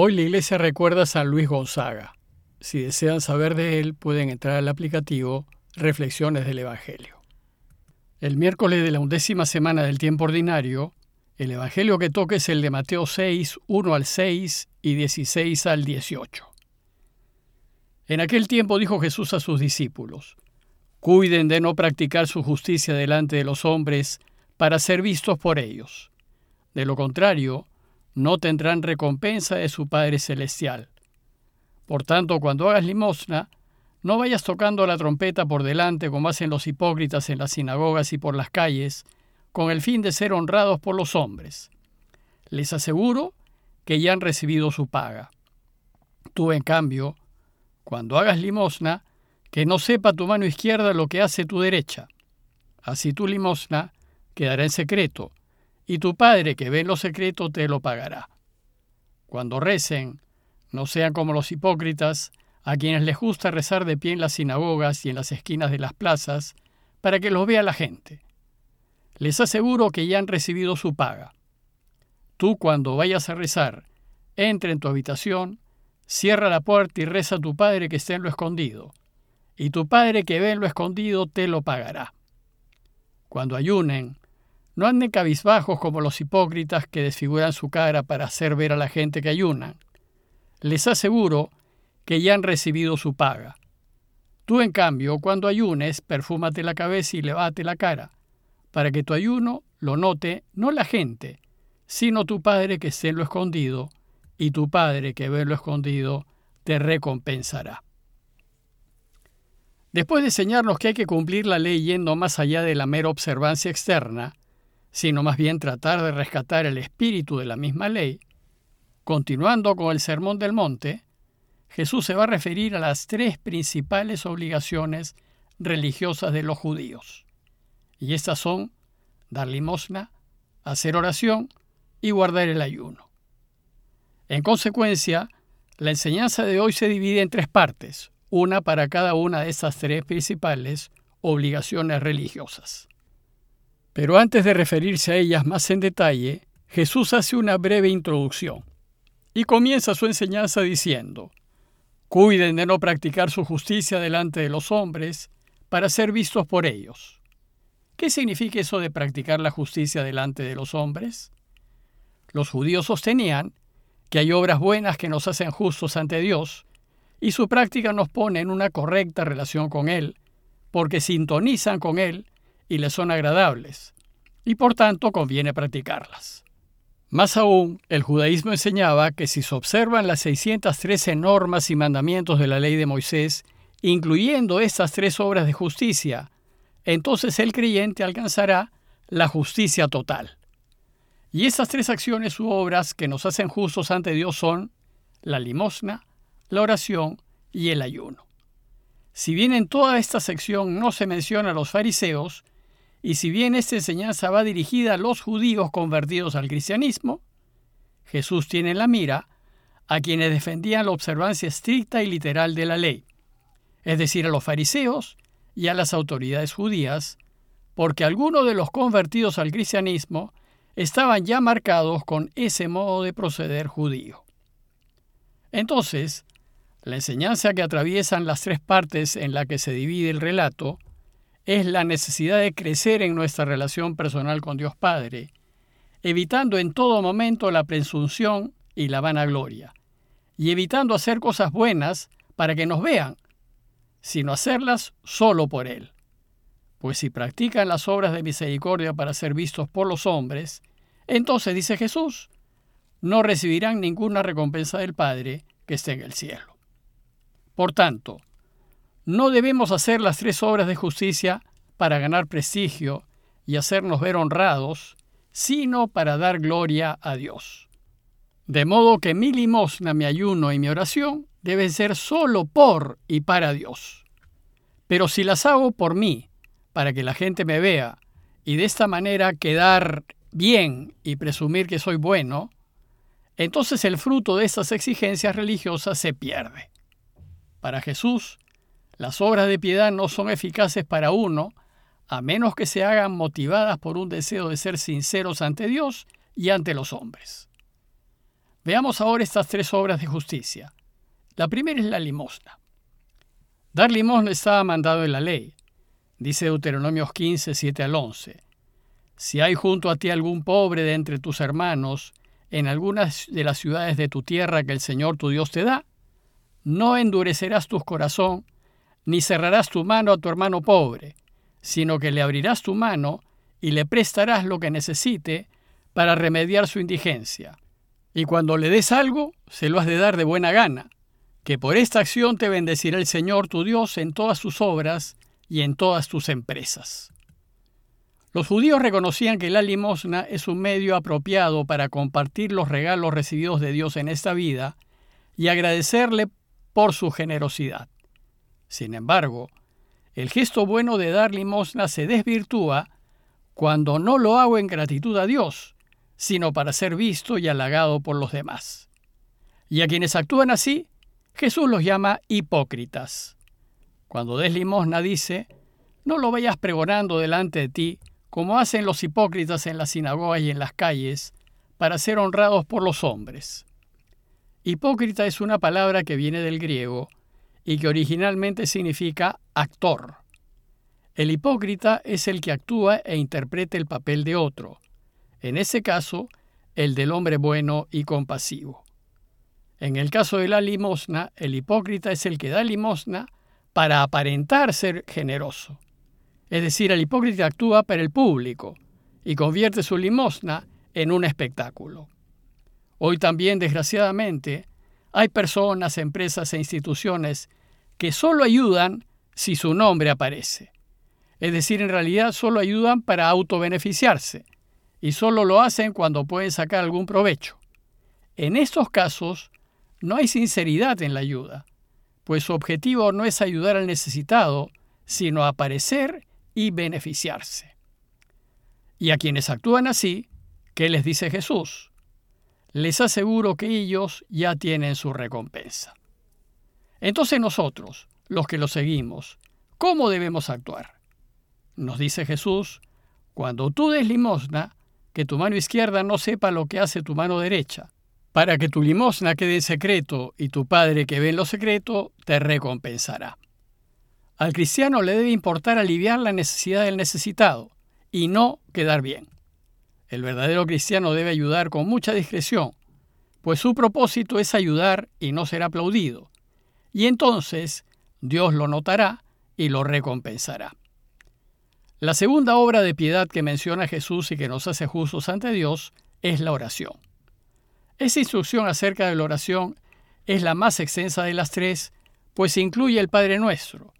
Hoy la iglesia recuerda a San Luis Gonzaga. Si desean saber de él, pueden entrar al aplicativo Reflexiones del Evangelio. El miércoles de la undécima semana del tiempo ordinario, el Evangelio que toque es el de Mateo 6, 1 al 6 y 16 al 18. En aquel tiempo dijo Jesús a sus discípulos, Cuiden de no practicar su justicia delante de los hombres para ser vistos por ellos. De lo contrario, no tendrán recompensa de su Padre Celestial. Por tanto, cuando hagas limosna, no vayas tocando la trompeta por delante como hacen los hipócritas en las sinagogas y por las calles, con el fin de ser honrados por los hombres. Les aseguro que ya han recibido su paga. Tú, en cambio, cuando hagas limosna, que no sepa tu mano izquierda lo que hace tu derecha. Así tu limosna quedará en secreto, y tu Padre que ve en lo secreto te lo pagará. Cuando recen, no sean como los hipócritas, a quienes les gusta rezar de pie en las sinagogas y en las esquinas de las plazas, para que los vea la gente. Les aseguro que ya han recibido su paga. Tú cuando vayas a rezar, entra en tu habitación, cierra la puerta y reza a tu Padre que esté en lo escondido, y tu Padre que ve en lo escondido te lo pagará. Cuando ayunen, no anden cabizbajos como los hipócritas que desfiguran su cara para hacer ver a la gente que ayunan. Les aseguro que ya han recibido su paga. Tú, en cambio, cuando ayunes, perfúmate la cabeza y levate la cara, para que tu ayuno lo note no la gente, sino tu Padre que esté en lo escondido, y tu Padre que ve lo escondido te recompensará. Después de enseñarnos que hay que cumplir la ley yendo más allá de la mera observancia externa, sino más bien tratar de rescatar el espíritu de la misma ley, continuando con el Sermón del Monte, Jesús se va a referir a las tres principales obligaciones religiosas de los judíos. Y estas son dar limosna, hacer oración y guardar el ayuno. En consecuencia, la enseñanza de hoy se divide en tres partes, una para cada una de estas tres principales obligaciones religiosas. Pero antes de referirse a ellas más en detalle, Jesús hace una breve introducción y comienza su enseñanza diciendo, Cuiden de no practicar su justicia delante de los hombres para ser vistos por ellos. ¿Qué significa eso de practicar la justicia delante de los hombres? Los judíos sostenían que hay obras buenas que nos hacen justos ante Dios, y su práctica nos pone en una correcta relación con Él, porque sintonizan con Él y le son agradables, y por tanto conviene practicarlas. Más aún, el judaísmo enseñaba que si se observan las 613 normas y mandamientos de la ley de Moisés, incluyendo estas tres obras de justicia, entonces el creyente alcanzará la justicia total. Y estas tres acciones u obras que nos hacen justos ante Dios son la limosna, la oración y el ayuno. Si bien en toda esta sección no se menciona a los fariseos, y si bien esta enseñanza va dirigida a los judíos convertidos al cristianismo, Jesús tiene en la mira a quienes defendían la observancia estricta y literal de la ley, es decir, a los fariseos y a las autoridades judías, porque algunos de los convertidos al cristianismo estaban ya marcados con ese modo de proceder judío. Entonces, la enseñanza que atraviesan las tres partes en la que se divide el relato es la necesidad de crecer en nuestra relación personal con Dios Padre, evitando en todo momento la presunción y la vanagloria, y evitando hacer cosas buenas para que nos vean, sino hacerlas solo por Él. Pues si practican las obras de misericordia para ser vistos por los hombres, entonces, dice Jesús, no recibirán ninguna recompensa del Padre que esté en el cielo. Por tanto, no debemos hacer las tres obras de justicia para ganar prestigio y hacernos ver honrados, sino para dar gloria a Dios. De modo que mi limosna, mi ayuno y mi oración deben ser solo por y para Dios. Pero si las hago por mí, para que la gente me vea, y de esta manera quedar bien y presumir que soy bueno, entonces el fruto de estas exigencias religiosas se pierde. Para Jesús, las obras de piedad no son eficaces para uno a menos que se hagan motivadas por un deseo de ser sinceros ante Dios y ante los hombres. Veamos ahora estas tres obras de justicia. La primera es la limosna. Dar limosna estaba mandado en la ley. Dice Deuteronomios 15, 7 al 11. Si hay junto a ti algún pobre de entre tus hermanos en algunas de las ciudades de tu tierra que el Señor tu Dios te da, no endurecerás tu corazón, ni cerrarás tu mano a tu hermano pobre, sino que le abrirás tu mano y le prestarás lo que necesite para remediar su indigencia. Y cuando le des algo, se lo has de dar de buena gana, que por esta acción te bendecirá el Señor tu Dios en todas tus obras y en todas tus empresas. Los judíos reconocían que la limosna es un medio apropiado para compartir los regalos recibidos de Dios en esta vida y agradecerle por su generosidad. Sin embargo, el gesto bueno de dar limosna se desvirtúa cuando no lo hago en gratitud a Dios, sino para ser visto y halagado por los demás. Y a quienes actúan así, Jesús los llama hipócritas. Cuando des limosna dice, no lo vayas pregonando delante de ti como hacen los hipócritas en las sinagogas y en las calles, para ser honrados por los hombres. Hipócrita es una palabra que viene del griego y que originalmente significa actor. El hipócrita es el que actúa e interpreta el papel de otro, en ese caso, el del hombre bueno y compasivo. En el caso de la limosna, el hipócrita es el que da limosna para aparentar ser generoso. Es decir, el hipócrita actúa para el público y convierte su limosna en un espectáculo. Hoy también, desgraciadamente, hay personas, empresas e instituciones que solo ayudan si su nombre aparece. Es decir, en realidad solo ayudan para autobeneficiarse y solo lo hacen cuando pueden sacar algún provecho. En estos casos, no hay sinceridad en la ayuda, pues su objetivo no es ayudar al necesitado, sino aparecer y beneficiarse. Y a quienes actúan así, ¿qué les dice Jesús? Les aseguro que ellos ya tienen su recompensa. Entonces nosotros, los que lo seguimos, ¿cómo debemos actuar? Nos dice Jesús, cuando tú des limosna, que tu mano izquierda no sepa lo que hace tu mano derecha, para que tu limosna quede en secreto y tu Padre que ve en lo secreto te recompensará. Al cristiano le debe importar aliviar la necesidad del necesitado y no quedar bien. El verdadero cristiano debe ayudar con mucha discreción, pues su propósito es ayudar y no ser aplaudido. Y entonces Dios lo notará y lo recompensará. La segunda obra de piedad que menciona Jesús y que nos hace justos ante Dios es la oración. Esa instrucción acerca de la oración es la más extensa de las tres, pues incluye el Padre Nuestro,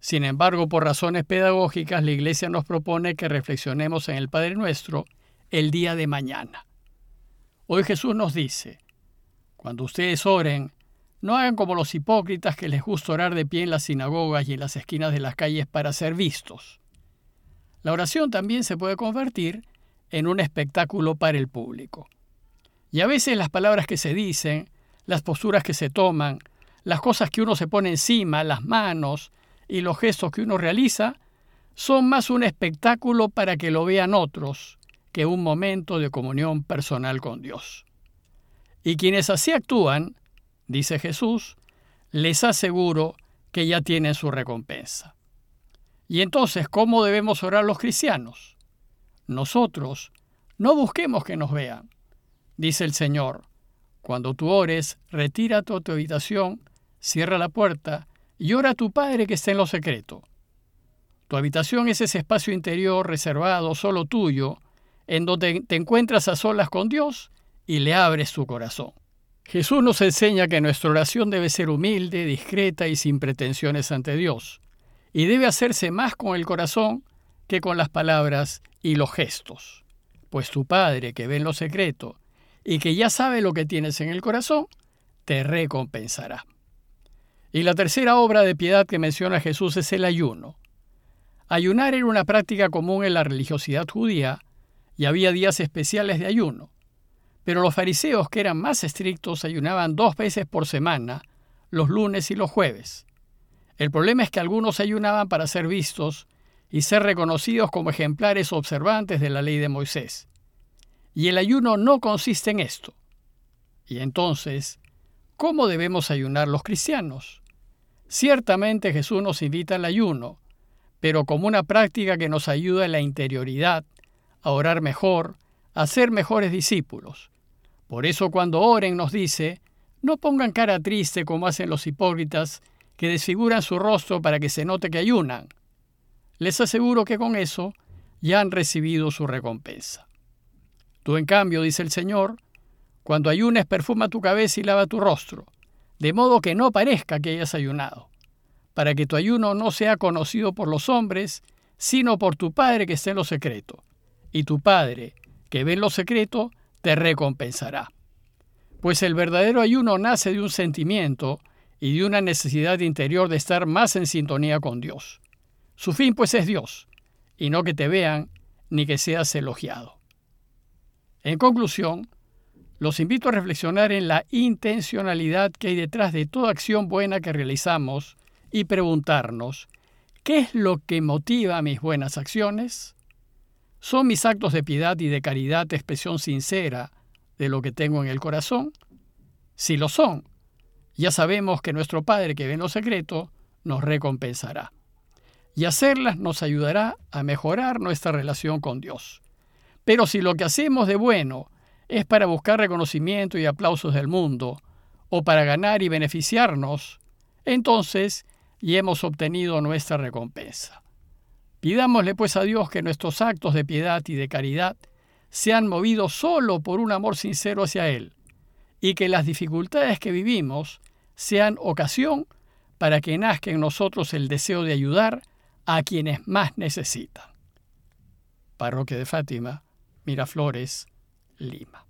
sin embargo, por razones pedagógicas, la Iglesia nos propone que reflexionemos en el Padre Nuestro el día de mañana. Hoy Jesús nos dice, cuando ustedes oren, no hagan como los hipócritas que les gusta orar de pie en las sinagogas y en las esquinas de las calles para ser vistos. La oración también se puede convertir en un espectáculo para el público. Y a veces las palabras que se dicen, las posturas que se toman, las cosas que uno se pone encima, las manos, y los gestos que uno realiza son más un espectáculo para que lo vean otros que un momento de comunión personal con Dios. Y quienes así actúan, dice Jesús, les aseguro que ya tienen su recompensa. Y entonces, ¿cómo debemos orar los cristianos? Nosotros no busquemos que nos vean. Dice el Señor, cuando tú ores, retírate a tu habitación, cierra la puerta y ora a tu Padre que está en lo secreto. Tu habitación es ese espacio interior reservado solo tuyo, en donde te encuentras a solas con Dios y le abres tu corazón. Jesús nos enseña que nuestra oración debe ser humilde, discreta y sin pretensiones ante Dios, y debe hacerse más con el corazón que con las palabras y los gestos, pues tu Padre que ve en lo secreto y que ya sabe lo que tienes en el corazón, te recompensará. Y la tercera obra de piedad que menciona Jesús es el ayuno. Ayunar era una práctica común en la religiosidad judía y había días especiales de ayuno. Pero los fariseos, que eran más estrictos, ayunaban dos veces por semana, los lunes y los jueves. El problema es que algunos ayunaban para ser vistos y ser reconocidos como ejemplares observantes de la ley de Moisés. Y el ayuno no consiste en esto. Y entonces, ¿cómo debemos ayunar los cristianos? Ciertamente Jesús nos invita al ayuno, pero como una práctica que nos ayuda en la interioridad, a orar mejor, a ser mejores discípulos. Por eso cuando oren nos dice, no pongan cara triste como hacen los hipócritas, que desfiguran su rostro para que se note que ayunan. Les aseguro que con eso ya han recibido su recompensa. Tú, en cambio, dice el Señor, cuando ayunes perfuma tu cabeza y lava tu rostro, de modo que no parezca que hayas ayunado, para que tu ayuno no sea conocido por los hombres, sino por tu Padre que está en lo secreto. Y tu Padre, que ve lo secreto, te recompensará. Pues el verdadero ayuno nace de un sentimiento y de una necesidad interior de estar más en sintonía con Dios. Su fin pues es Dios, y no que te vean ni que seas elogiado. En conclusión, los invito a reflexionar en la intencionalidad que hay detrás de toda acción buena que realizamos y preguntarnos, ¿qué es lo que motiva mis buenas acciones? ¿Son mis actos de piedad y de caridad expresión sincera de lo que tengo en el corazón? Si lo son, ya sabemos que nuestro Padre que ve en lo secreto nos recompensará. Y hacerlas nos ayudará a mejorar nuestra relación con Dios. Pero si lo que hacemos de bueno es para buscar reconocimiento y aplausos del mundo, o para ganar y beneficiarnos, entonces ya hemos obtenido nuestra recompensa. Pidámosle pues a Dios que nuestros actos de piedad y de caridad sean movidos solo por un amor sincero hacia Él, y que las dificultades que vivimos sean ocasión para que nazca en nosotros el deseo de ayudar a quienes más necesitan. Parroquia de Fátima, Miraflores, Lima.